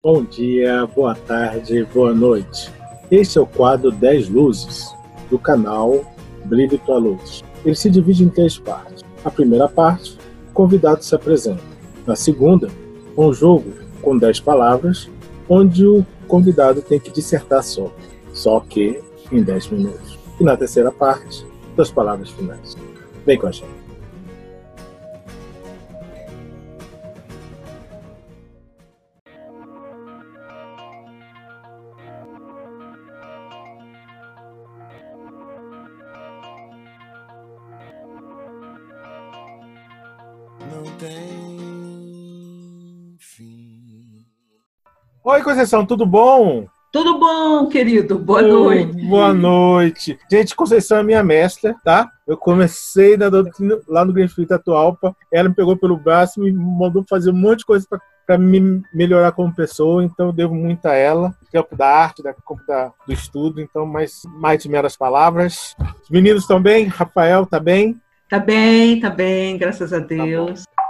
Bom dia, boa tarde, boa noite. Este é o quadro 10 Luzes, do canal Brilhe Tua Luz. Ele se divide em três partes. A primeira parte, o convidado se apresenta. Na segunda, um jogo com 10 palavras, onde o convidado tem que dissertar sobre, só que em 10 minutos. E na terceira parte, das palavras finais. Vem com a gente. Oi, Conceição, tudo bom? Tudo bom, querido? Boa noite. Boa noite. Gente, Conceição é minha mestra, tá? Eu comecei na doutrina, lá no Greenfield Atualpa. Ela me pegou pelo braço e me mandou fazer um monte de coisa para me melhorar como pessoa. Então, eu devo muito a ela. Campo da arte, da campo da, do estudo. Então, mais, mais de meras palavras. Os meninos estão bem? Rafael tá bem? Tá bem, tá bem, graças a Deus. Tá.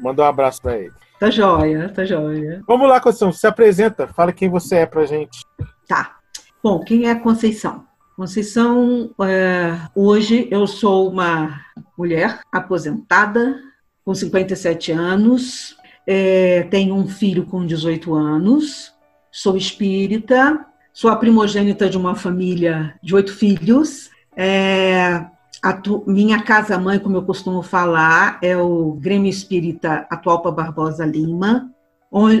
Manda um abraço para ele. Tá joia, tá joia. Vamos lá, Conceição. Se apresenta. Fala quem você é pra gente. Tá. Bom, quem é a Conceição? Conceição, é, hoje eu sou uma mulher aposentada, com 57 anos, é, tenho um filho com 18 anos, sou espírita, sou a primogênita de uma família de oito filhos. É, atu- minha casa-mãe, como eu costumo falar, é o Grêmio Espírita Atualpa Barbosa Lima,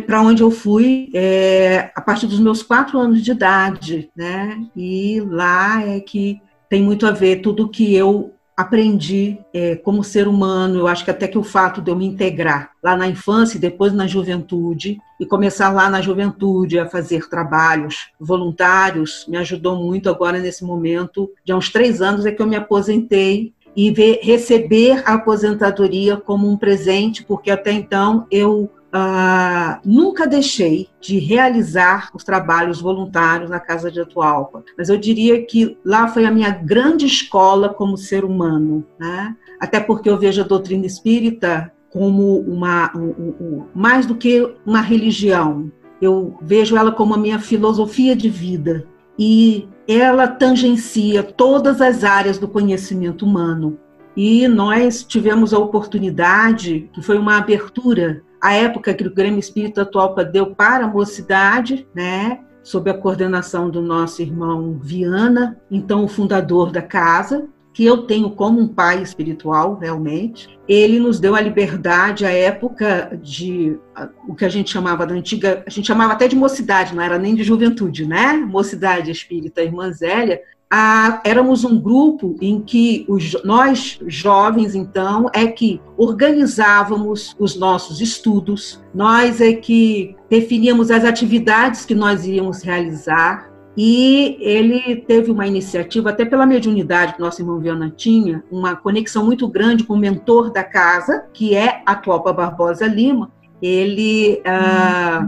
para onde eu fui é, a partir dos meus quatro anos de idade, né? E lá é que tem muito a ver tudo que eu aprendi é, como ser humano. Eu acho que até que o fato de eu me integrar lá na infância e depois na juventude e começar lá na juventude a fazer trabalhos voluntários me ajudou muito agora nesse momento. De há uns três anos é que eu me aposentei e ver, receber a aposentadoria como um presente, porque até então eu ah, nunca deixei de realizar os trabalhos voluntários na Casa de Atualpa, mas eu diria que lá foi a minha grande escola como ser humano, né? até porque eu vejo a doutrina espírita como uma um, um, um, mais do que uma religião. Eu vejo ela como a minha filosofia de vida e ela tangencia todas as áreas do conhecimento humano. E nós tivemos a oportunidade, que foi uma abertura a época que o Grêmio Espírita Atualpa deu para a mocidade, né, sob a coordenação do nosso irmão Viana, então o fundador da casa, que eu tenho como um pai espiritual, realmente. Ele nos deu a liberdade, à época de o que a gente chamava da antiga, a gente chamava até de mocidade, não era nem de juventude, né? Mocidade Espírita Irmã Zélia, ah, éramos um grupo em que os, nós, jovens, então, é que organizávamos os nossos estudos, nós é que definíamos as atividades que nós iríamos realizar, e ele teve uma iniciativa, até pela mediunidade que nosso irmão Viana tinha, uma conexão muito grande com o mentor da casa, que é a Clopa Barbosa Lima. Ele, ah,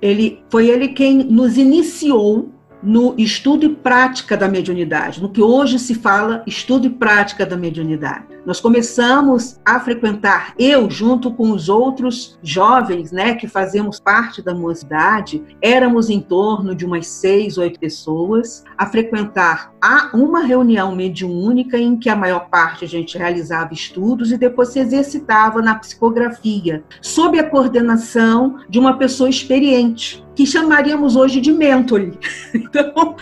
ele foi ele quem nos iniciou no estudo e prática da mediunidade, no que hoje se fala estudo e prática da mediunidade. Nós começamos a frequentar, eu junto com os outros jovens, né, que fazemos parte da mocidade, éramos em torno de umas seis, oito pessoas, a frequentar a uma reunião mediúnica em que a maior parte a gente realizava estudos e depois se exercitava na psicografia, sob a coordenação de uma pessoa experiente, que chamaríamos hoje de mentor. Então,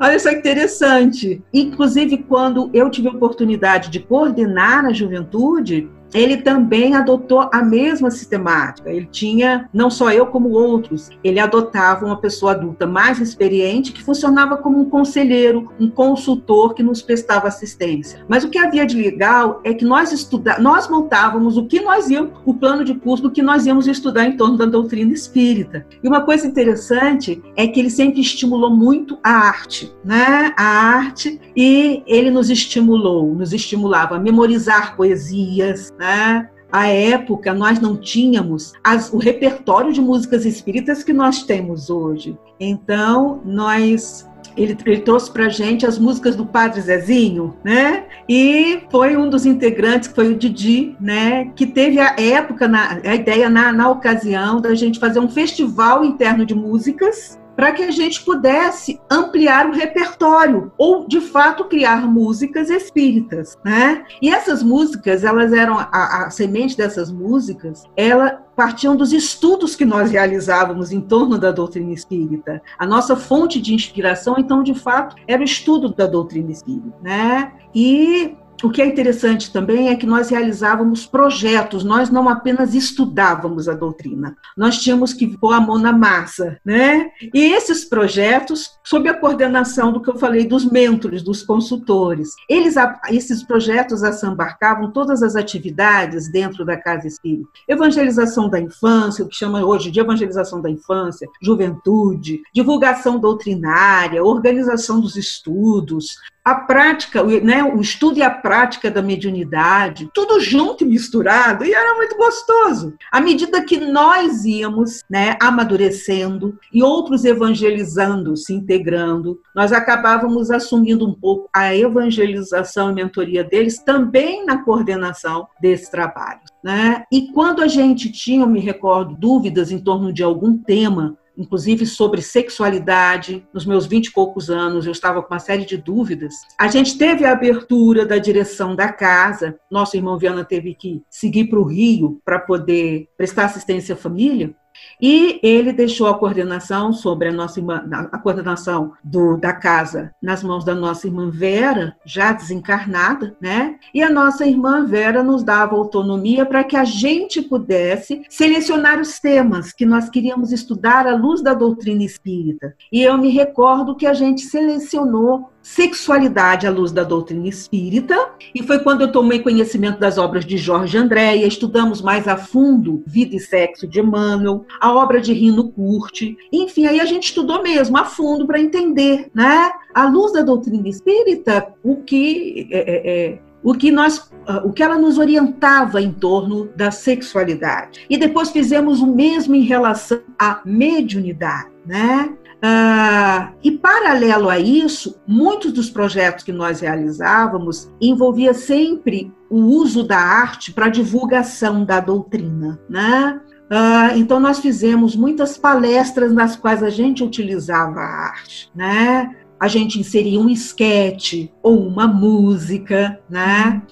olha só que interessante. Inclusive, quando eu tive a oportunidade de coordenar a juventude, ele também adotou a mesma sistemática. Ele tinha, não só eu, como outros, ele adotava uma pessoa adulta mais experiente que funcionava como um conselheiro, um consultor que nos prestava assistência. Mas o que havia de legal é que nós estuda nós montávamos o que nós íamos, o plano de curso do que nós íamos estudar em torno da doutrina espírita. E uma coisa interessante é que ele sempre estimulou muito a arte, né? A arte e ele nos estimulou, nos estimulava a memorizar poesias, né? Época, nós não tínhamos as, o repertório de músicas espíritas que nós temos hoje. Então, nós ele, ele trouxe para gente as músicas do Padre Zezinho, né? E foi um dos integrantes, que foi o Didi, né? Que teve a época, na, a ideia na, na ocasião da gente fazer um festival interno de músicas para que a gente pudesse ampliar o repertório ou de fato criar músicas espíritas, né? E essas músicas, elas eram a, a semente dessas músicas, ela partiam dos estudos que nós realizávamos em torno da doutrina espírita. A nossa fonte de inspiração, então, de fato, era o estudo da doutrina espírita, né? E o que é interessante também é que nós realizávamos projetos, nós não apenas estudávamos a doutrina, nós tínhamos que pôr a mão na massa, né? E esses projetos, sob a coordenação do que eu falei dos mentores, dos consultores, eles, esses projetos assambarcavam todas as atividades dentro da Casa Espírita. Evangelização da infância, o que chama hoje de evangelização da infância, juventude, divulgação doutrinária, organização dos estudos, a prática, né, o estudo e a prática da mediunidade, tudo junto e misturado, e era muito gostoso. À medida que nós íamos né, amadurecendo e outros evangelizando, se integrando, nós acabávamos assumindo um pouco a evangelização e mentoria deles também na coordenação desse trabalho. Né? E quando a gente tinha, eu me recordo, dúvidas em torno de algum tema, inclusive sobre sexualidade. Nos meus vinte e poucos anos, eu estava com uma série de dúvidas. A gente teve a abertura da direção da casa. Nosso irmão Viana teve que seguir para o Rio para poder prestar assistência à família. E ele deixou a coordenação sobre a nossa irmã, a coordenação do, da casa nas mãos da nossa irmã Vera, já desencarnada, né? E a nossa irmã Vera nos dava autonomia para que a gente pudesse selecionar os temas que nós queríamos estudar à luz da doutrina espírita. E eu me recordo que a gente selecionou sexualidade à luz da doutrina espírita, e foi quando eu tomei conhecimento das obras de Jorge Andréia, estudamos mais a fundo Vida e Sexo de Emmanuel, a obra de Rino Curti, enfim, aí a gente estudou mesmo a fundo para entender, né, à luz da doutrina espírita, o que é, é, é o que nós ah, o que ela nos orientava em torno da sexualidade. E depois fizemos o mesmo em relação à mediunidade, né? Ah, e paralelo a isso, muitos dos projetos que nós realizávamos envolvia sempre o uso da arte para divulgação da doutrina, né? Ah, então nós fizemos muitas palestras nas quais a gente utilizava a arte, né? A gente inseria um esquete ou uma música, né?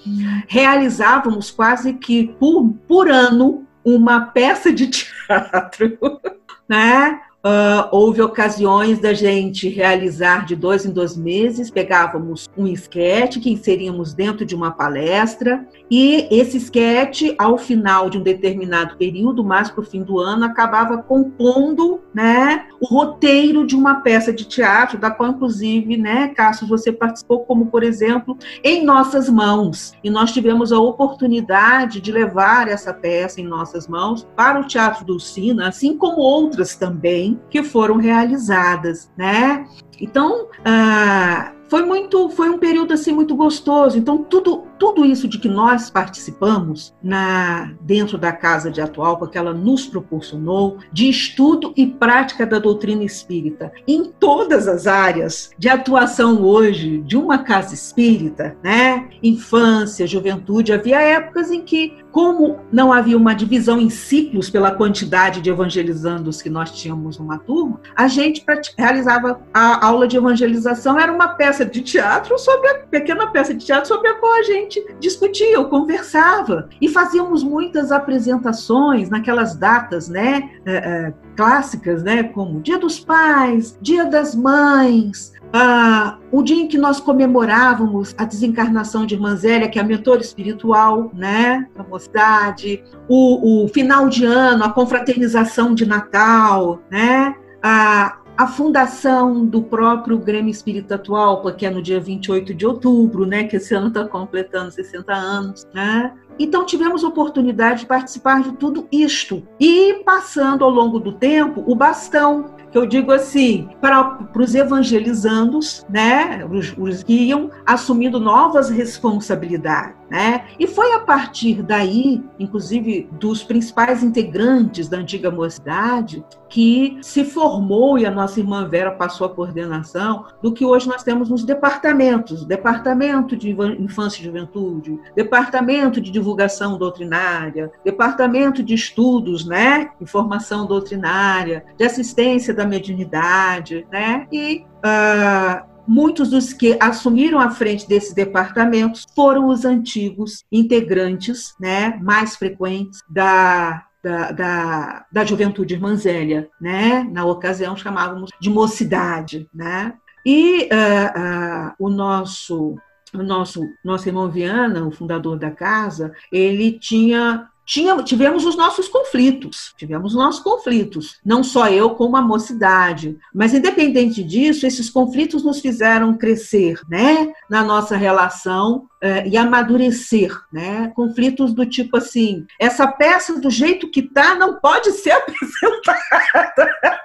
Realizávamos quase que por, por ano uma peça de teatro, né? Uh, houve ocasiões da gente realizar de dois em dois meses, pegávamos um esquete que inseríamos dentro de uma palestra, e esse esquete, ao final de um determinado período, mais para o fim do ano, acabava compondo né, o roteiro de uma peça de teatro, da qual, inclusive, né, Cássio, você participou, como, por exemplo, Em Nossas Mãos. E nós tivemos a oportunidade de levar essa peça em nossas mãos para o Teatro do Sina, assim como outras também que foram realizadas, né? Então, ah, foi muito, foi um período assim muito gostoso. Então tudo, tudo isso de que nós participamos na dentro da casa de Atualpa, que ela nos proporcionou de estudo e prática da doutrina espírita em todas as áreas de atuação hoje de uma casa espírita, né? Infância, juventude, havia épocas em que como não havia uma divisão em ciclos pela quantidade de evangelizandos que nós tínhamos numa turma, a gente realizava a aula de evangelização, era uma peça de teatro sobre a pequena peça de teatro sobre a qual a gente discutia, ou conversava. E fazíamos muitas apresentações naquelas datas, né, é, é, clássicas, né, como Dia dos Pais, Dia das Mães, ah, o dia em que nós comemorávamos a desencarnação de Irmã Zélia, que é a mentora espiritual né, da mocidade, o, o final de ano, a confraternização de Natal, né, a, a fundação do próprio Grêmio Espírita Atual, que é no dia 28 de outubro, né, que esse ano está completando 60 anos, né, então tivemos oportunidade de participar de tudo isto. E passando ao longo do tempo o bastão que eu digo assim, para os evangelizandos, né, os, os que iam assumindo novas responsabilidades. Né? E foi a partir daí, inclusive dos principais integrantes da antiga mocidade, que se formou e a nossa irmã Vera passou a coordenação do que hoje nós temos nos departamentos, departamento de infância e juventude, departamento de divulgação doutrinária, departamento de estudos, né, informação doutrinária, de assistência da mediunidade, né, e uh, muitos dos que assumiram a frente desses departamentos foram os antigos integrantes, né, mais frequentes da da, da, da, juventude irmanzélia, né? Na ocasião chamávamos de mocidade, né? E uh, uh, o nosso o nosso nosso irmão Viana, o fundador da casa, ele tinha tinha, tivemos os nossos conflitos, tivemos os nossos conflitos, não só eu como a mocidade, mas independente disso, esses conflitos nos fizeram crescer, né, na nossa relação eh, e amadurecer, né, conflitos do tipo assim, essa peça do jeito que tá não pode ser apresentada.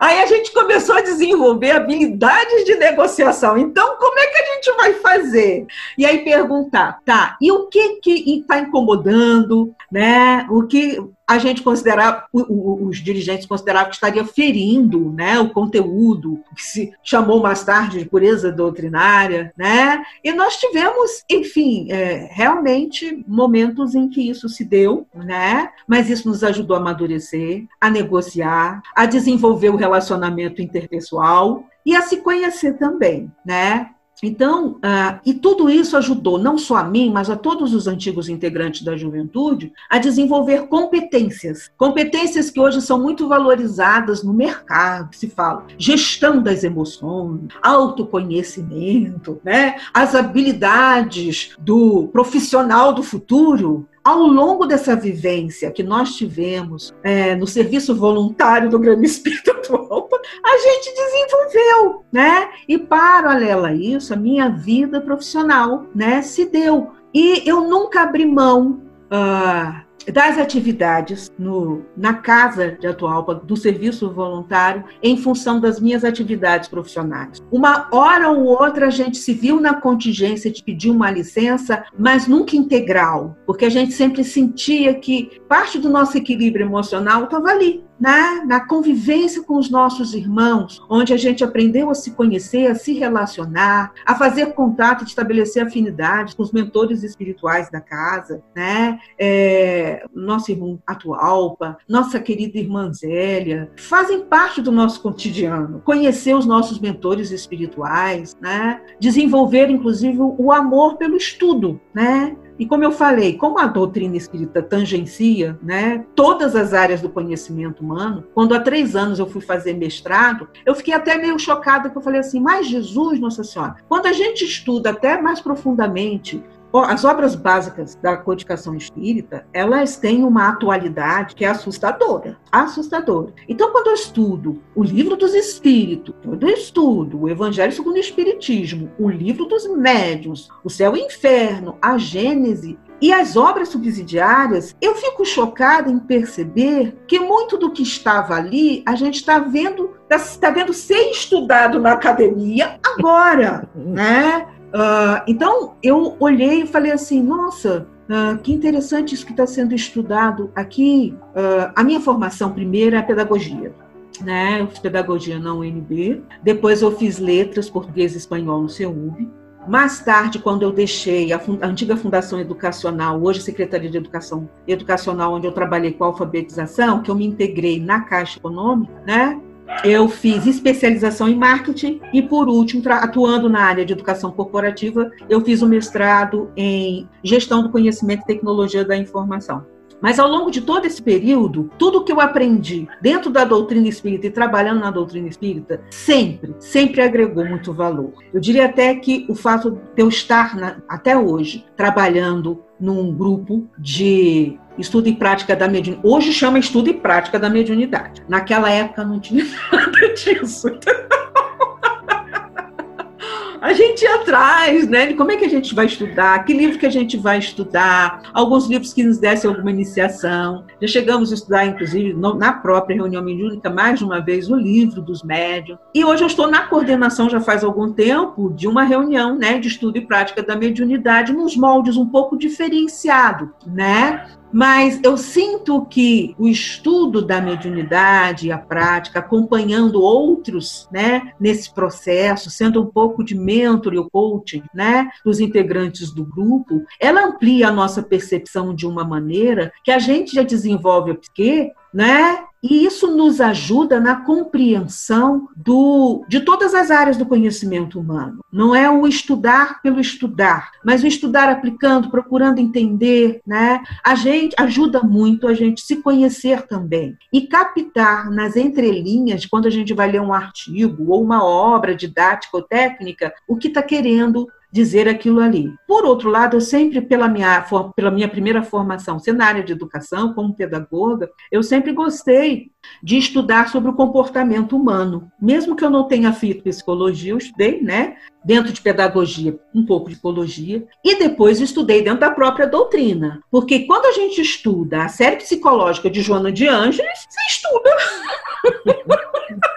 Aí a gente começou a desenvolver habilidades de negociação. Então, como é que a gente vai fazer? E aí perguntar, tá, e o que que está incomodando, né? O que a gente considerava, os dirigentes consideravam que estaria ferindo né, o conteúdo, que se chamou mais tarde de pureza doutrinária, né? E nós tivemos, enfim, é, realmente momentos em que isso se deu, né? Mas isso nos ajudou a amadurecer, a negociar, a desenvolver o relacionamento interpessoal e a se conhecer também, né? Então, uh, e tudo isso ajudou não só a mim, mas a todos os antigos integrantes da juventude a desenvolver competências. Competências que hoje são muito valorizadas no mercado, se fala gestão das emoções, autoconhecimento, né? as habilidades do profissional do futuro ao longo dessa vivência que nós tivemos é, no serviço voluntário do Grande Espírito atual, a gente desenvolveu, né? E paralela a isso, a minha vida profissional, né, se deu. E eu nunca abri mão uh, das atividades no, na casa de Atualpa, do serviço voluntário, em função das minhas atividades profissionais. Uma hora ou outra a gente se viu na contingência de pedir uma licença, mas nunca integral, porque a gente sempre sentia que parte do nosso equilíbrio emocional estava ali, na, na convivência com os nossos irmãos, onde a gente aprendeu a se conhecer, a se relacionar, a fazer contato, estabelecer afinidades com os mentores espirituais da casa, né? É, nosso irmão Atualpa, nossa querida irmã Zélia, fazem parte do nosso cotidiano. Conhecer os nossos mentores espirituais, né? Desenvolver, inclusive, o amor pelo estudo, né? E como eu falei, como a doutrina espírita tangencia né, todas as áreas do conhecimento humano, quando há três anos eu fui fazer mestrado, eu fiquei até meio chocada, porque eu falei assim, mas Jesus, Nossa Senhora, quando a gente estuda até mais profundamente as obras básicas da codificação espírita, elas têm uma atualidade que é assustadora, assustadora. Então, quando eu estudo o livro dos espíritos, quando eu estudo o Evangelho segundo o Espiritismo, o livro dos médiuns, o céu e o inferno, a Gênese, e as obras subsidiárias, eu fico chocada em perceber que muito do que estava ali, a gente está vendo, está vendo ser estudado na academia agora, né? Uh, então, eu olhei e falei assim: nossa, uh, que interessante isso que está sendo estudado aqui. Uh, a minha formação primeira é pedagogia. Né? Eu fiz pedagogia na UNB, depois eu fiz letras, português e espanhol no CEUB. Mais tarde, quando eu deixei a, a, antiga Fundação Educacional, hoje Secretaria de Educação Educacional, onde eu trabalhei com alfabetização, que eu me integrei na Caixa Econômica, né? Eu fiz especialização em marketing e, por último, atuando na área de educação corporativa, eu fiz um mestrado em gestão do conhecimento e tecnologia da informação. Mas ao longo de todo esse período, tudo que eu aprendi dentro da doutrina espírita e trabalhando na doutrina espírita, sempre, sempre agregou muito valor. Eu diria até que o fato de eu estar na, até hoje trabalhando num grupo de estudo e prática da mediunidade. Hoje chama estudo e prática da mediunidade. Naquela época não tinha nada disso. a gente ia atrás, né? Como é que a gente vai estudar, que livro que a gente vai estudar, alguns livros que nos dessem alguma iniciação. Já chegamos a estudar, inclusive, na própria reunião mediúnica, mais de uma vez, o livro dos médios. E hoje eu estou na coordenação, já faz algum tempo, de uma reunião né, de estudo e prática da mediunidade nos moldes um pouco diferenciado, né? Mas eu sinto que o estudo da mediunidade, a prática, acompanhando outros, né, nesse processo, sendo um pouco de mentor e coaching, né, dos integrantes do grupo, ela amplia a nossa percepção de uma maneira que a gente já desenvolve a psique né? E isso nos ajuda na compreensão do, de todas as áreas do conhecimento humano. Não é o estudar pelo estudar, mas o estudar aplicando, procurando entender, né? A gente ajuda muito a gente se conhecer também e captar nas entrelinhas, quando a gente vai ler um artigo ou uma obra didática ou técnica, o que está querendo dizer aquilo ali. Por outro lado, eu sempre, pela minha, pela minha primeira formação, sendo na área de educação, como pedagoga, eu sempre gostei de estudar sobre o comportamento humano. Mesmo que eu não tenha feito psicologia, eu estudei, né? Dentro de pedagogia, um pouco de psicologia, e depois estudei dentro da própria doutrina. Porque quando a gente estuda a série psicológica de Joana de Ângeles, você estuda.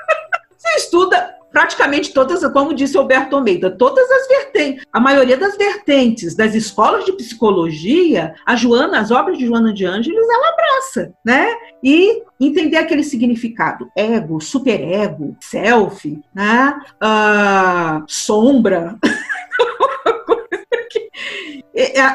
você estuda praticamente todas, como disse Alberto Almeida, todas as vertentes, a maioria das vertentes das escolas de psicologia, a Joana, as obras de Joana de Ângeles, ela abraça, né? E entender aquele significado, ego, superego, self, né? Uh, sombra.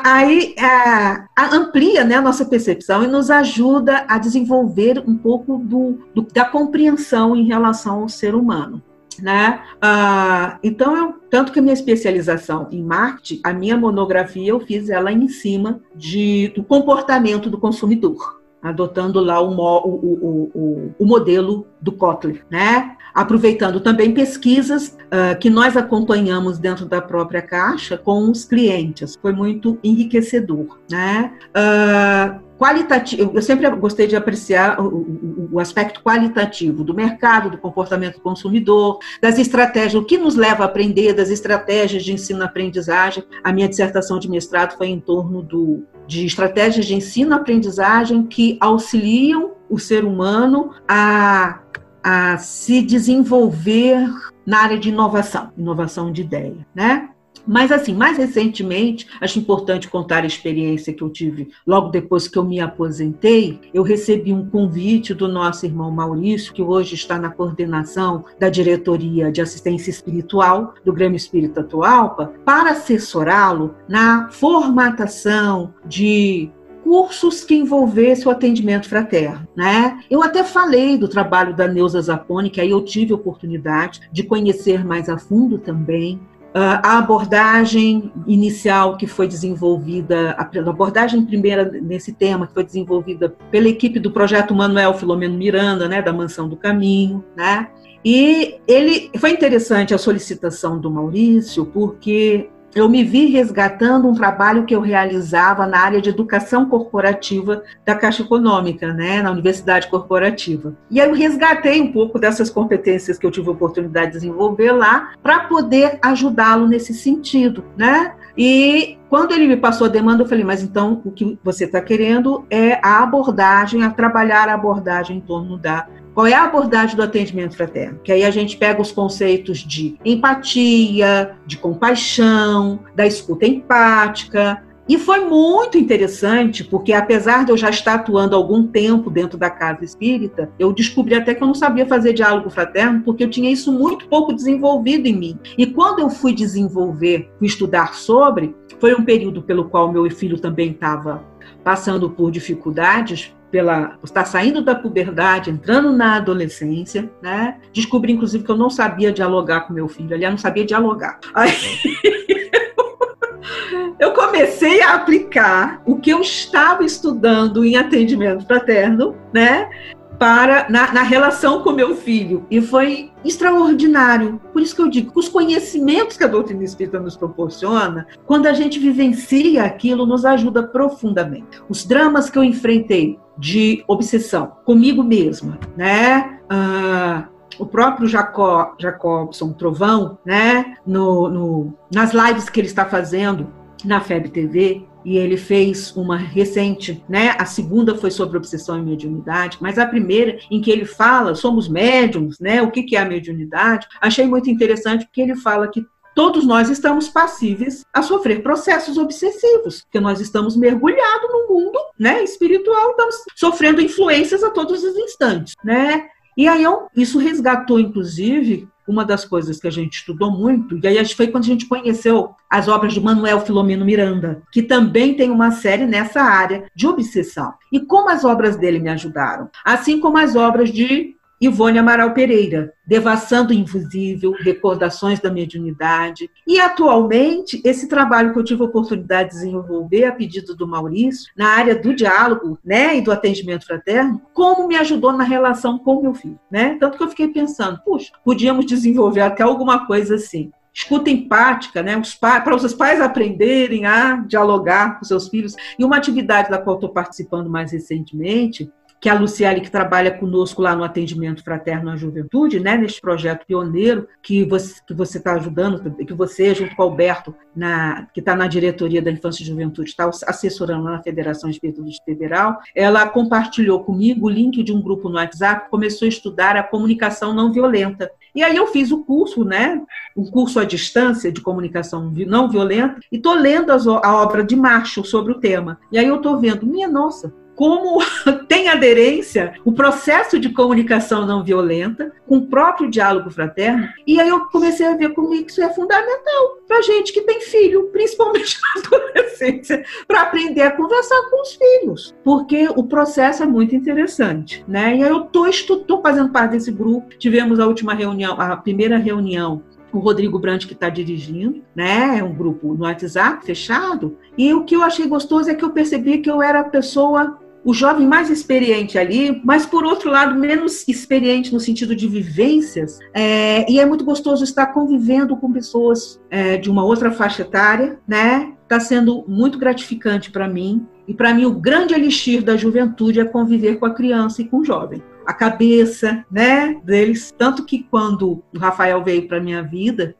aí é, amplia né, a nossa percepção e nos ajuda a desenvolver um pouco do, do, da compreensão em relação ao ser humano. Né? Ah, então, eu, tanto que a minha especialização em marketing, a minha monografia eu fiz ela em cima de, do comportamento do consumidor, adotando lá o, o, o, o modelo do Kotler, né? Aproveitando também pesquisas uh, que nós acompanhamos dentro da própria Caixa com os clientes. Foi muito enriquecedor. Né? Uh, qualitativo, eu sempre gostei de apreciar o, o, o, aspecto qualitativo do mercado, do comportamento do consumidor, das estratégias, o que nos leva a aprender, das estratégias de ensino-aprendizagem. A minha dissertação de mestrado foi em torno do, de estratégias de ensino-aprendizagem que auxiliam o ser humano a a se desenvolver na área de inovação, inovação de ideia, né? Mas, assim, mais recentemente, acho importante contar a experiência que eu tive logo depois que eu me aposentei. Eu recebi um convite do nosso irmão Maurício, que hoje está na coordenação da diretoria de assistência espiritual do Grêmio Espírita Atualpa, para assessorá-lo na formatação de cursos que envolvessem o atendimento fraterno, né? Eu até falei do trabalho da Neuza Zapone, que aí eu tive oportunidade de conhecer mais a fundo também. Uh, a abordagem inicial que foi desenvolvida, a abordagem primeira nesse tema que foi desenvolvida pela equipe do projeto Manuel Filomeno Miranda, né, da Mansão do Caminho, né? E ele foi interessante a solicitação do Maurício, porque eu me vi resgatando um trabalho que eu realizava na área de educação corporativa da Caixa Econômica, né, na Universidade Corporativa. E eu resgatei um pouco dessas competências que eu tive a oportunidade de desenvolver lá para poder ajudá-lo nesse sentido, né? E quando ele me passou a demanda, eu falei, mas então o que você está querendo é a abordagem, a trabalhar a abordagem em torno da qual é a abordagem do atendimento fraterno? Que aí a gente pega os conceitos de empatia, de compaixão, da escuta empática. E foi muito interessante, porque apesar de eu já estar atuando algum tempo dentro da casa espírita, eu descobri até que eu não sabia fazer diálogo fraterno, porque eu tinha isso muito pouco desenvolvido em mim. E quando eu fui desenvolver, fui estudar sobre, foi um período pelo qual meu filho também estava passando por dificuldades, pela estar saindo da puberdade, entrando na adolescência, né? Descobri inclusive que eu não sabia dialogar com meu filho, aliás, não sabia dialogar. Aí eu comecei a aplicar o que eu estava estudando em atendimento fraterno, né? Para na, na, relação com meu filho e foi extraordinário. Por isso que eu digo os conhecimentos que a doutrina espírita nos proporciona, quando a gente vivencia aquilo, nos ajuda profundamente. Os dramas que eu enfrentei de obsessão comigo mesma, né? Ah, o próprio Jacó, Jacobson Trovão, né, no, no, nas lives que ele está fazendo na FEB TV, e ele fez uma recente, né? A segunda foi sobre obsessão e mediunidade, mas a primeira em que ele fala somos médiums, né? O que é a mediunidade? Achei muito interessante porque ele fala que todos nós estamos passíveis a sofrer processos obsessivos, porque nós estamos mergulhados no mundo, né, espiritual, estamos sofrendo influências a todos os instantes, né? E aí isso resgatou, inclusive, uma das coisas que a gente estudou muito, e aí foi quando a gente conheceu as obras de Manuel Filomeno Miranda, que também tem uma série nessa área de obsessão. E como as obras dele me ajudaram, assim como as obras de Ivone Amaral Pereira, Devassando o Invisível, Recordações da Mediunidade. E, atualmente, esse trabalho que eu tive a oportunidade de desenvolver a pedido do Maurício, na área do diálogo né, e do atendimento fraterno, como me ajudou na relação com meu filho. Né? Tanto que eu fiquei pensando, puxa, podíamos desenvolver até alguma coisa assim escuta empática, né, para os pais aprenderem a dialogar com seus filhos. E uma atividade da qual estou participando mais recentemente que a Luciale, que trabalha conosco lá no atendimento fraterno à juventude, né, neste projeto pioneiro que você que você está ajudando, que você, junto com o Alberto, na, que está na diretoria da Infância e Juventude, está assessorando na Federação Espírita Federal, ela compartilhou comigo o link de um grupo no WhatsApp, começou a estudar a comunicação não violenta. E aí eu fiz o curso, né, um curso à distância de comunicação não violenta, e estou lendo a obra de Marshall sobre o tema. E aí eu estou vendo, minha nossa, como tem aderência o processo de comunicação não violenta com o próprio diálogo fraterno. E aí eu comecei a ver como isso é fundamental para gente que tem filho, principalmente na adolescência, para aprender a conversar com os filhos, porque o processo é muito interessante, né? E aí eu estou fazendo parte desse grupo. Tivemos a última reunião, a primeira reunião o Rodrigo Brandt que está dirigindo, né? É um grupo no WhatsApp fechado. E o que eu achei gostoso é que eu percebi que eu era a pessoa o jovem mais experiente ali, mas por outro lado menos experiente no sentido de vivências, é, e é muito gostoso estar convivendo com pessoas é, de uma outra faixa etária, né? Está sendo muito gratificante para mim. E para mim o grande elixir da juventude é conviver com a criança e com o jovem a cabeça, né, deles, tanto que quando o Rafael veio para minha vida,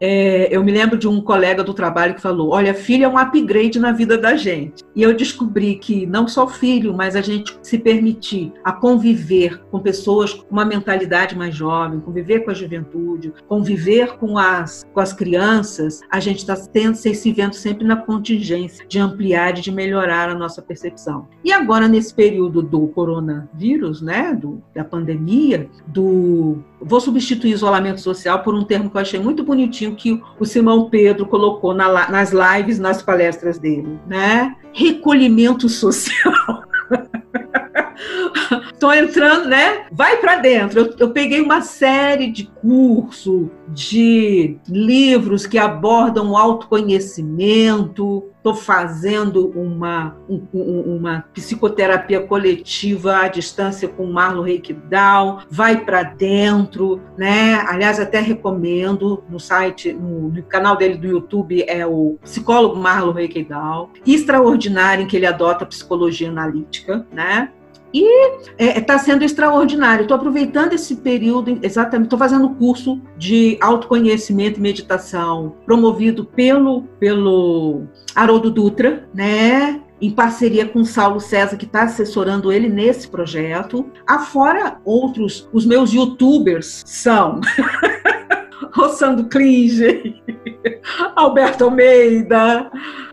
é, eu me lembro de um colega do trabalho que falou: Olha, filho é um upgrade na vida da gente. E eu descobri que não só filho, mas a gente se permitir a conviver com pessoas com uma mentalidade mais jovem, conviver com a juventude, conviver com as, com as crianças, a gente está se vendo sempre na contingência de ampliar e de melhorar a nossa percepção. E agora, nesse período do coronavírus, né, do, da pandemia, do. Vou substituir isolamento social por um termo que eu achei muito bonitinho que o Simão Pedro colocou na, nas lives, nas palestras dele, né? Recolhimento social. Estou entrando, né? Vai para dentro. Eu, eu, peguei uma série de cursos, de livros que abordam autoconhecimento. Estou fazendo uma, um, uma psicoterapia coletiva à distância com o Marlon Reikdal. Vai para dentro, né? Aliás, até recomendo no site, no, no, canal dele do YouTube é o psicólogo Marlon Reikdal. Extraordinário em que ele adota psicologia analítica, né? E está é, tá sendo extraordinário. Estou aproveitando esse período, exatamente, estou fazendo curso de autoconhecimento e meditação, promovido pelo, pelo Haroldo Dutra, né? em parceria com o Saulo César, que está assessorando ele nesse projeto. Afora outros, os meus youtubers são Rossando Klinger, Alberto Almeida,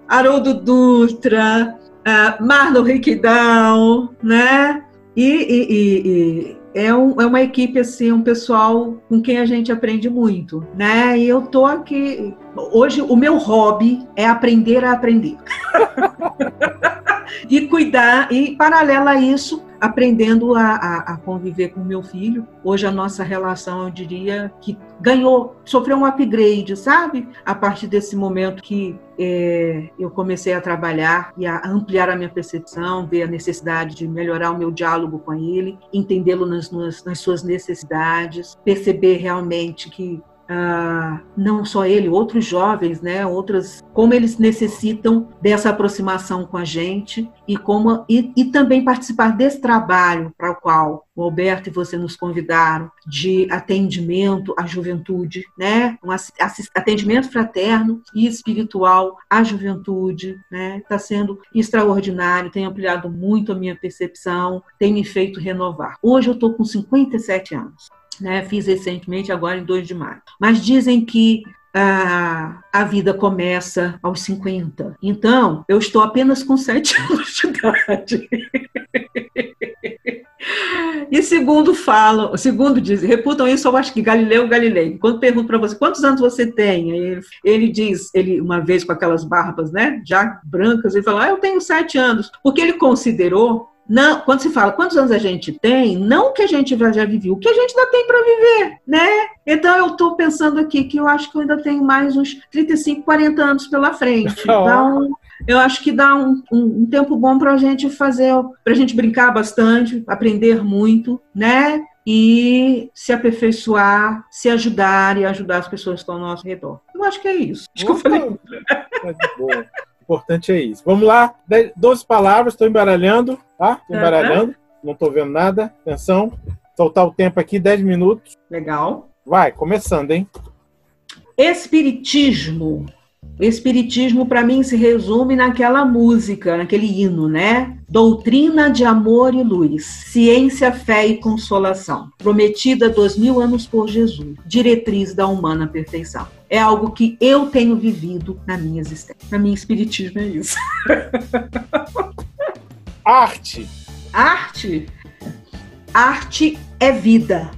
Haroldo Dutra, uh, Marlon Riquidão, né? E, e, e, é, um, é, uma equipe assim, um pessoal com quem a gente aprende muito, né? E eu tô aqui hoje o meu hobby é aprender a aprender. e cuidar e paralelo a isso, aprendendo a, a, a conviver com meu filho. Hoje a nossa relação, eu diria que ganhou, sofreu um upgrade, sabe? A partir desse momento que é, eu comecei a trabalhar e a ampliar a minha percepção, ver a necessidade de melhorar o meu diálogo com ele, entendê-lo nas, nas, nas suas necessidades, perceber realmente que ah, não só ele, outros jovens, né, outras, como eles necessitam dessa aproximação com a gente e como e, e também participar desse trabalho para o qual o Alberto e você nos convidaram de atendimento à juventude, né, um atendimento fraterno e espiritual à juventude, né, está sendo extraordinário, tem ampliado muito a minha percepção, tem me feito renovar. Hoje eu estou com 57 anos né? Fiz recentemente, agora em 2 de maio. Mas dizem que a, a vida começa aos 50. Então, eu estou apenas com 7 anos de idade. E segundo falam, segundo dizem, reputam isso, eu acho que Galileu Galilei. Quando pergunto para você quantos anos você tem, ele, ele, diz, ele uma vez com aquelas barbas, né, já brancas, ele falou, ah, eu tenho sete anos, porque ele considerou não, quando se fala quantos anos a gente tem, não o que a gente já viveu, o que a gente ainda tem para viver, né? Então eu estou pensando aqui que eu acho que eu ainda tenho mais uns 35, 40 anos pela frente. Então, eu acho que dá um, um, um tempo bom para a gente fazer, para a gente brincar bastante, aprender muito, né? E se aperfeiçoar, se ajudar e ajudar as pessoas que estão ao nosso redor. Eu acho que é isso. Acho que eu falei. Boa importante é isso. Vamos lá, 12 palavras, estou embaralhando, tá? Embaralhando, uhum. não estou vendo nada. Atenção, soltar o tempo aqui, 10 minutos. Legal. Vai, começando, hein? Espiritismo. Espiritismo, para mim, se resume naquela música, naquele hino, né? Doutrina de amor e luz, ciência, fé e consolação, prometida dois mil anos por Jesus, diretriz da humana perfeição. É algo que eu tenho vivido na minha existência. Para mim, espiritismo é isso. Arte. Arte. Arte é vida.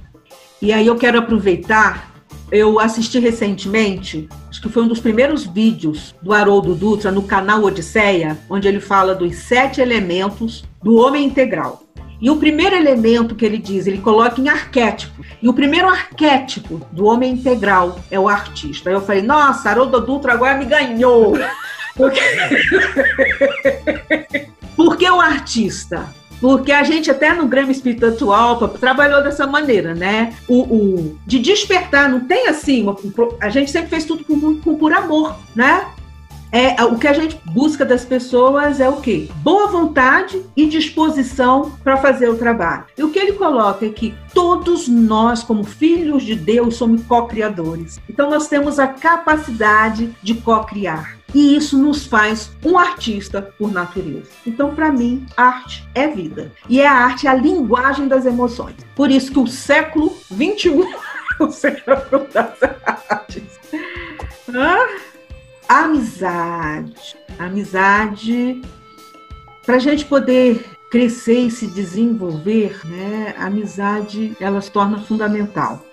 E aí eu quero aproveitar eu assisti recentemente, acho que foi um dos primeiros vídeos do Haroldo Dutra no canal Odisseia, onde ele fala dos sete elementos do homem integral. E o primeiro elemento que ele diz, ele coloca em arquétipo. E o primeiro arquétipo do homem integral é o artista. Aí eu falei, nossa, Haroldo Dutra agora me ganhou. Porque, Porque o artista? Porque a gente até no Grêmio Espírito Atual trabalhou dessa maneira, né? O, o, de despertar, não tem assim, uma, a gente sempre fez tudo com por amor, né? É, o que a gente busca das pessoas é o quê? Boa vontade e disposição para fazer o trabalho. E o que ele coloca é que todos nós, como filhos de Deus, somos co-criadores. Então nós temos a capacidade de co-criar. E isso nos faz um artista por natureza. Então, para mim, arte é vida. E é a arte a linguagem das emoções. Por isso que o século XXI é o século das artes. Ah, amizade. Amizade. Para a gente poder crescer e se desenvolver, né, a amizade ela se torna fundamental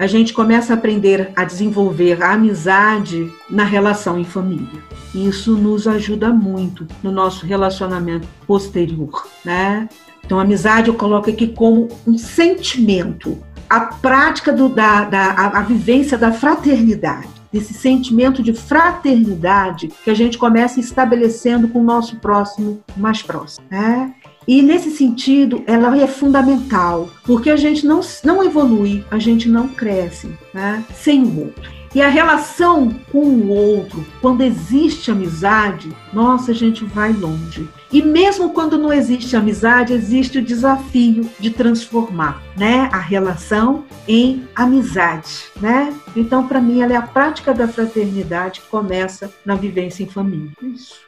a gente começa a aprender a desenvolver a amizade na relação em família. Isso nos ajuda muito no nosso relacionamento posterior, né? Então, amizade eu coloco aqui como um sentimento, a prática do, da, da a, a vivência da fraternidade desse sentimento de fraternidade que a gente começa estabelecendo com o nosso próximo mais próximo. Né? E nesse sentido, ela é fundamental, porque a gente não, não evolui, a gente não cresce né, sem o outro. E a relação com o outro, quando existe amizade, nossa, a gente vai longe. E mesmo quando não existe amizade, existe o desafio de transformar, né, a relação em amizade, né? Então, para mim, ela é a prática da fraternidade que começa na vivência em família. Isso.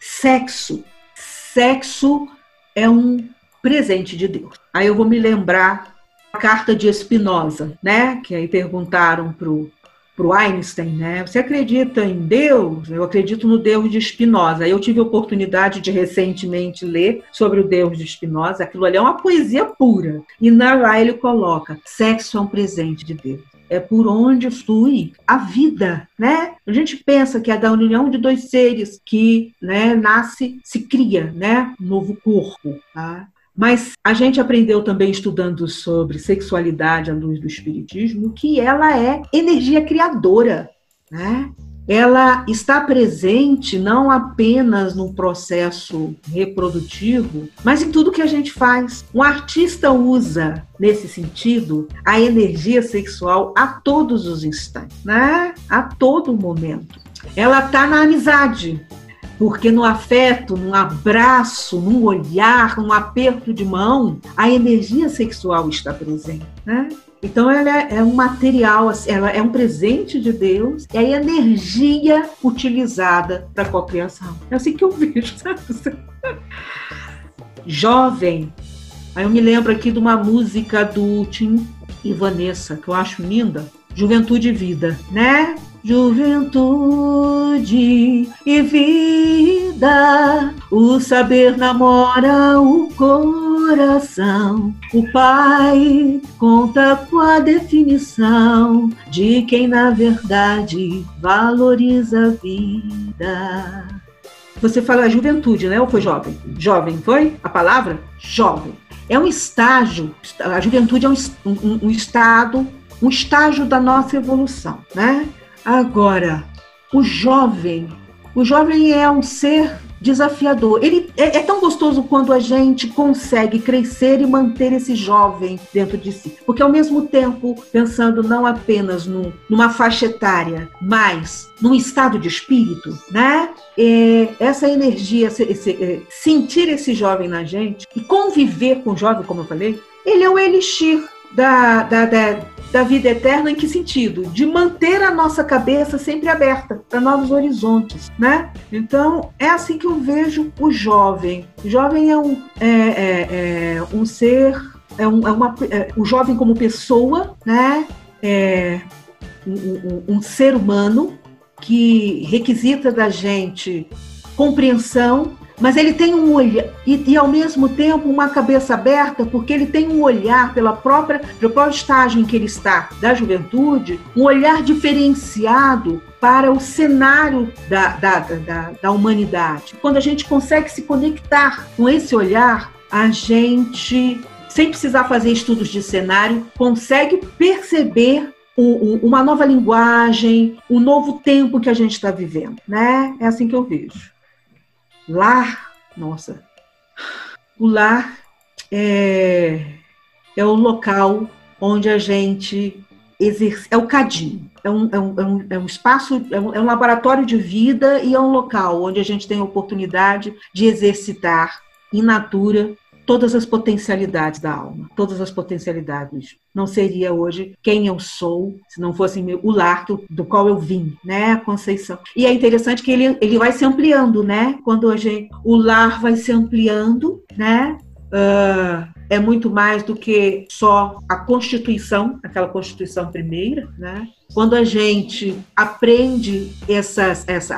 Sexo. Sexo é um presente de Deus. Aí eu vou me lembrar a carta de Spinoza, né? Que aí perguntaram pro pro Einstein, né? Você acredita em Deus? Eu acredito no Deus de Spinoza. Eu tive a oportunidade de recentemente ler sobre o Deus de Spinoza. Aquilo ali é uma poesia pura. E na lá ele coloca: sexo é um presente de Deus é por onde flui a vida, né? A gente pensa que é da união de dois seres que, né, nasce, se cria, né, um novo corpo, tá? Mas a gente aprendeu também estudando sobre sexualidade à luz do espiritismo que ela é energia criadora, né? ela está presente não apenas no processo reprodutivo, mas em tudo que a gente faz. Um artista usa, nesse sentido, a energia sexual a todos os instantes, né? A todo momento. Ela está na amizade, porque no afeto, num abraço, num olhar, num aperto de mão, a energia sexual está presente, né? Então ela é, é um material, ela é um presente de Deus, é a energia utilizada para a cocriação. É assim que eu vejo. Sabe? Jovem. Aí eu me lembro aqui de uma música do Tim e Vanessa, que eu acho linda. Juventude e Vida, né? Juventude e vida, o saber namora o coração. O pai conta com a definição de quem na verdade valoriza a vida. Você fala juventude, né? Ou foi jovem? Jovem, foi? A palavra? Jovem. É um estágio, a juventude é um, um, um estado, um estágio da nossa evolução, né? Agora, o jovem, o jovem é um ser desafiador. Ele é, é, tão gostoso quando a gente consegue crescer e manter esse jovem dentro de si. Porque ao mesmo tempo, pensando não apenas numa faixa etária, mas num estado de espírito, né? É, essa energia, esse, esse, é, sentir esse jovem na gente e conviver com o jovem, como eu falei, ele é o elixir da, da, da, da vida eterna em que sentido? De manter a nossa cabeça sempre aberta para novos horizontes, né? Então, é assim que eu vejo o jovem. O jovem é um, é, é, é um ser, é, um, é uma, é, o jovem como pessoa, né? É um, um, um ser humano que requisita da gente compreensão, mas ele tem um olhar e, e, ao mesmo tempo uma cabeça aberta, porque ele tem um olhar pela própria, pelo próprio estágio em que ele está da juventude, um olhar diferenciado para o cenário da, da, da, da humanidade. Quando a gente consegue se conectar com esse olhar, a gente, sem precisar fazer estudos de cenário, consegue perceber uma nova linguagem, um novo tempo que a gente está vivendo, né? É assim que eu vejo. Lar, nossa, o lar é, é o local onde a gente exerce, é o cadinho, é um, é um, é um, é um espaço, é um, é um laboratório de vida e é um local onde a gente tem a oportunidade de exercitar in natura todas as potencialidades da alma, todas as potencialidades. Não seria hoje quem eu sou se não fosse o lar do, qual eu vim, né, a Conceição. E é interessante que ele, ele vai se ampliando, né? Quando a gente, o lar vai se ampliando, né? Uh, é muito mais do que só a Constituição, aquela Constituição primeira, né? Quando a gente aprende essas, essa,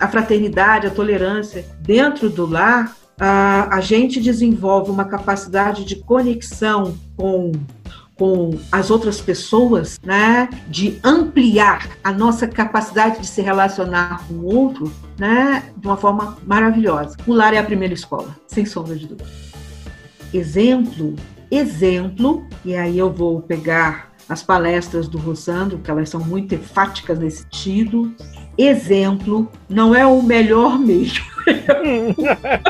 a fraternidade, a tolerância dentro do lar, a, a gente desenvolve uma capacidade de conexão com com as outras pessoas, né, de ampliar a nossa capacidade de se relacionar com o outro, né, de uma forma maravilhosa. O lar é a primeira escola, sem sombra de dúvida. Exemplo, exemplo, e aí eu vou pegar as palestras do Rosandro, que elas são muito enfáticas nesse sentido. Exemplo não é o melhor meio.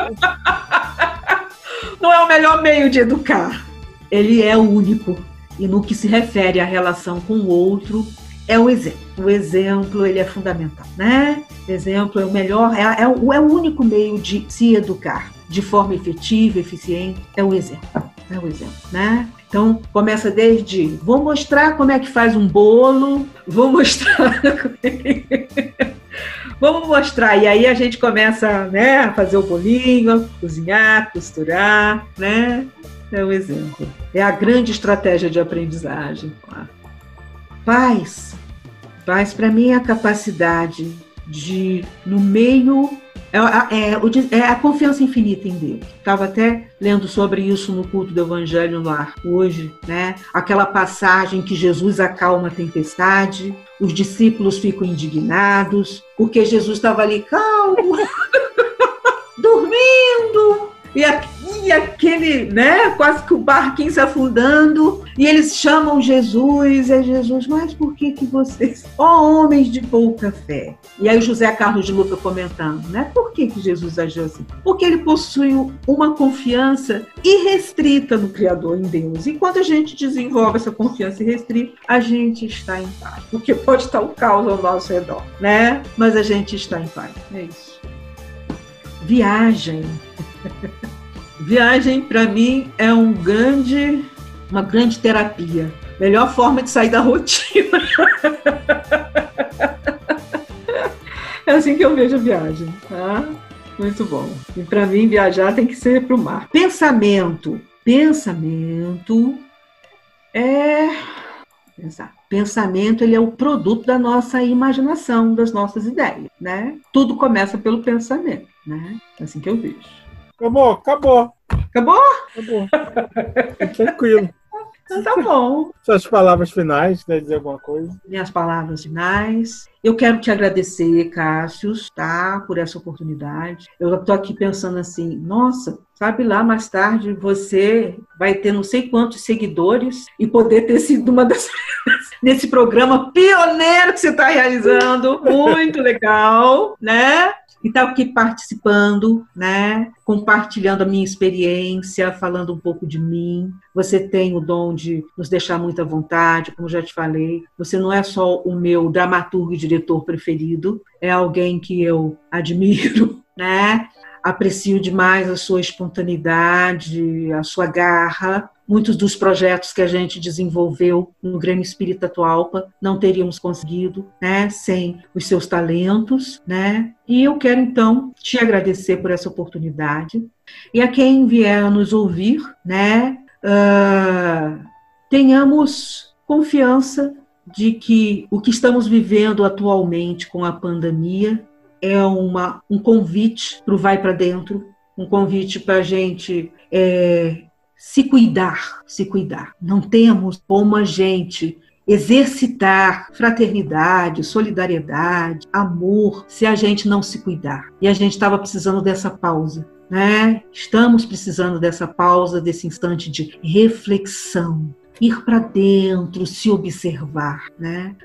Não é o melhor meio de educar. Ele é o único. E no que se refere à relação com o outro, é o exemplo. O exemplo ele é fundamental, né? O exemplo é o melhor, é, é, o, é o único meio de se educar de forma efetiva, eficiente, é o exemplo. É o exemplo, né? Então, começa desde vou mostrar como é que faz um bolo, vou mostrar Vamos mostrar. E aí a gente começa né, a fazer o bolinho, cozinhar, costurar, né? É o exemplo. É a grande estratégia de aprendizagem. Paz. Paz, para mim, é a capacidade de, no meio é, é, é, a confiança infinita em Deus. Estava até lendo sobre isso no culto do Evangelho no ar hoje, né? Aquela passagem que Jesus acalma a tempestade, os discípulos ficam indignados, porque Jesus estava ali calmo, dormindo. E, aquele, né, quase que o barquinho se afundando, e eles chamam Jesus, é Jesus, mas por que que vocês, ó oh, homens de pouca fé? E aí o José Carlos de Luca comentando, né, por que que Jesus agiu assim? Porque ele possui uma confiança irrestrita no Criador, em Deus. E quando a gente desenvolve essa confiança irrestrita, a gente está em paz. Porque pode estar o caos ao nosso redor, né? Mas a gente está em paz. É isso. Viagem. Viagem, para mim, é um grande, uma grande terapia. Melhor forma de sair da rotina. é assim que eu vejo a viagem. Tá? Muito bom. E para mim, viajar tem que ser para o mar. Pensamento. Pensamento é. Pensar. Pensamento ele é o produto da nossa imaginação, das nossas ideias, né? Tudo começa pelo pensamento, né? É assim que eu vejo. Acabou, acabou. Acabou? Acabou. Tranquilo. Então tá bom. Suas palavras finais, quer dizer alguma coisa? Minhas palavras finais. Eu quero te agradecer, Cássius, tá, por essa oportunidade. Eu estou aqui pensando assim, nossa, sabe lá mais tarde você vai ter não sei quantos seguidores e poder ter sido uma das nesse programa pioneiro que você está realizando, muito legal, né? E está aqui participando, né? compartilhando a minha experiência, falando um pouco de mim. Você tem o dom de nos deixar muito à vontade, como já te falei. Você não é só o meu dramaturgo e diretor preferido, é alguém que eu admiro, né? Aprecio demais a sua espontaneidade, a sua garra, Muitos dos projetos que a gente desenvolveu no Grêmio Espírita Atualpa não teríamos conseguido, né, sem os seus talentos, né? E eu quero então te agradecer por essa oportunidade e a quem vier nos ouvir, né, uh, tenhamos confiança de que o que estamos vivendo atualmente com a pandemia é uma, um convite para o Vai para Dentro, um convite para a gente é, se cuidar, se cuidar. Não temos como a gente exercitar fraternidade, solidariedade, amor, se a gente não se cuidar. E a gente estava precisando dessa pausa. Né? Estamos precisando dessa pausa, desse instante de reflexão, ir para dentro, se observar, né?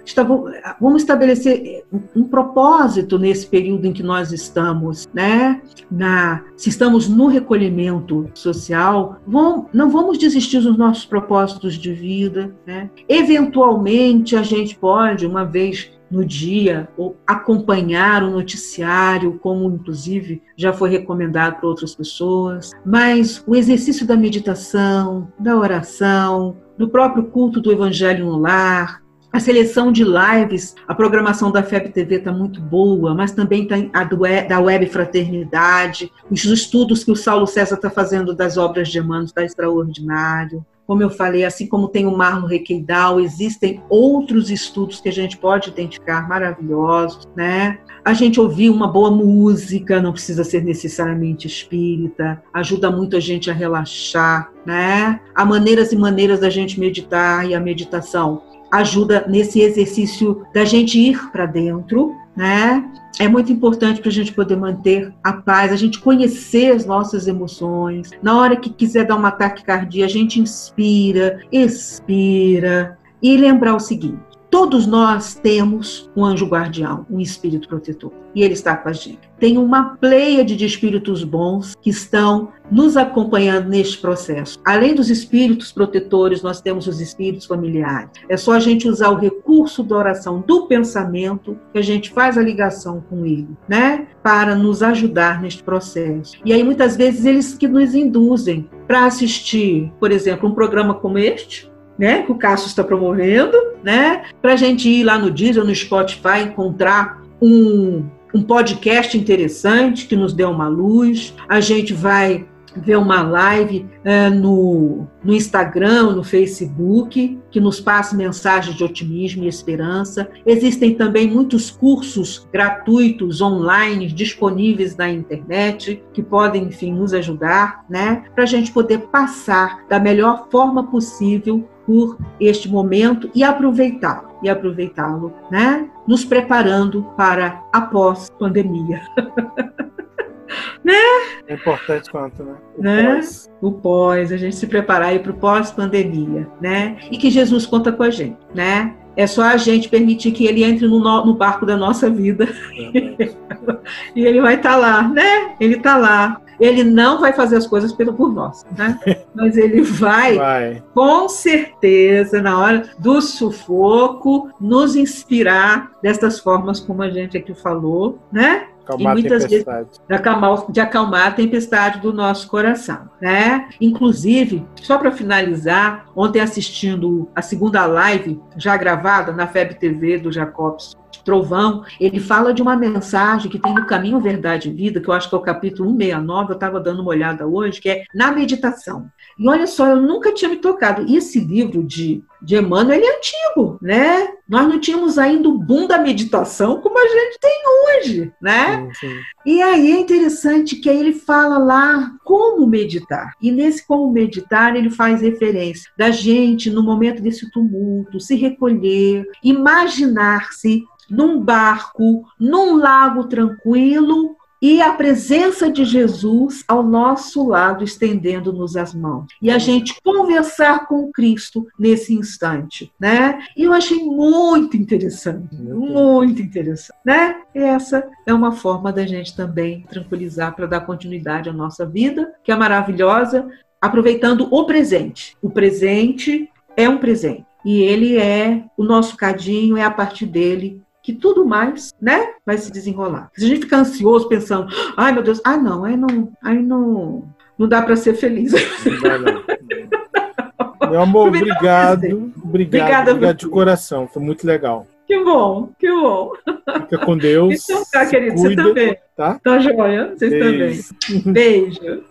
vamos estabelecer um, propósito nesse período em que nós estamos, né? Na, se estamos no recolhimento social, vamos, não vamos desistir dos nossos propósitos de vida, né? Eventualmente a gente pode, uma vez no dia ou acompanhar o noticiário, como inclusive já foi recomendado para outras pessoas, mas o exercício da meditação, da oração, do próprio culto do Evangelho no lar, a seleção de lives, a programação da FEB TV está muito boa, mas também tem a do, da Web Fraternidade, os estudos que o Saulo César está fazendo das obras de Emmanuel está extraordinário. Como eu falei, assim como tem o Marlon Requeidal, existem outros estudos que a gente pode identificar maravilhosos, né? A gente ouvir uma boa música, não precisa ser necessariamente espírita, ajuda muito a gente a relaxar, né? Há maneiras e maneiras da gente meditar e a meditação ajuda nesse exercício da gente ir para dentro, né? É muito importante para a gente poder manter a paz, a gente conhecer as nossas emoções. Na hora que quiser dar um ataque cardíaco, a gente inspira, expira e lembrar o seguinte: Todos nós temos um anjo guardião, um espírito protetor, e ele está com a gente. Tem uma pleia de espíritos bons que estão nos acompanhando neste processo. Além dos espíritos protetores, nós temos os espíritos familiares. É só a gente usar o recurso da oração do pensamento que a gente faz a ligação com ele, né? Para nos ajudar neste processo. E aí muitas vezes eles que nos induzem para assistir, por exemplo, um programa como este, né, que o Cássio está promovendo, né, para a gente ir lá no Deezer, no Spotify, encontrar um, um podcast interessante que nos dê uma luz. A gente vai ver uma live é, no, no Instagram, no Facebook, que nos passe mensagens de otimismo e esperança. Existem também muitos cursos gratuitos online disponíveis na internet que podem, enfim, nos ajudar, né, para a gente poder passar da melhor forma possível por este momento e aproveitá-lo, e aproveitá-lo, né? Nos preparando para a pós-pandemia. né? É importante quanto, né? O né? pós. O pós, a gente se preparar aí para o pós-pandemia, né? E que Jesus conta com a gente, né? É só a gente permitir que ele entre no, no barco da nossa vida. e ele vai estar tá lá, né? Ele está lá. Ele não vai fazer as coisas pelo por nós, né? Mas ele vai, vai, com certeza, na hora do sufoco, nos inspirar destas formas como a gente aqui falou, né? Acalmar e muitas vezes de acalmar, de acalmar a tempestade do nosso coração, né? Inclusive, só para finalizar, ontem assistindo a segunda live já gravada na FEB TV do Jacobs Trovão, ele fala de uma mensagem que tem no Caminho Verdade e Vida, que eu acho que é o capítulo 169, eu estava dando uma olhada hoje, que é na meditação. E olha só, eu nunca tinha me tocado. E esse livro de, de Emmanuel, ele é antigo, né? Nós não tínhamos ainda o boom da meditação como a gente tem hoje, né? Sim, sim. E aí é interessante que aí ele fala lá como meditar. E nesse como meditar, ele faz referência da gente, no momento desse tumulto, se recolher, imaginar-se num barco, num lago tranquilo, e a presença de Jesus ao nosso lado, estendendo-nos as mãos. E a gente conversar com Cristo nesse instante, né? E eu achei muito interessante, muito interessante, né? E essa é uma forma da gente também tranquilizar para dar continuidade à nossa vida, que é maravilhosa, aproveitando o presente. O presente é um presente. E ele é o nosso cadinho, é a partir dele que tudo mais, né, vai se desenrolar. Se a gente ficar ansioso pensando, ai meu Deus, ah não, aí não, aí não, não dá para ser feliz. Não dá, não. Meu amor, obrigado, obrigado, Obrigada obrigado de coração, foi muito legal. Que bom, que bom. Fica com Deus. Então tá, querido, cuida, você também. Tá? Tá joia, vocês Beijo. também. Beijo.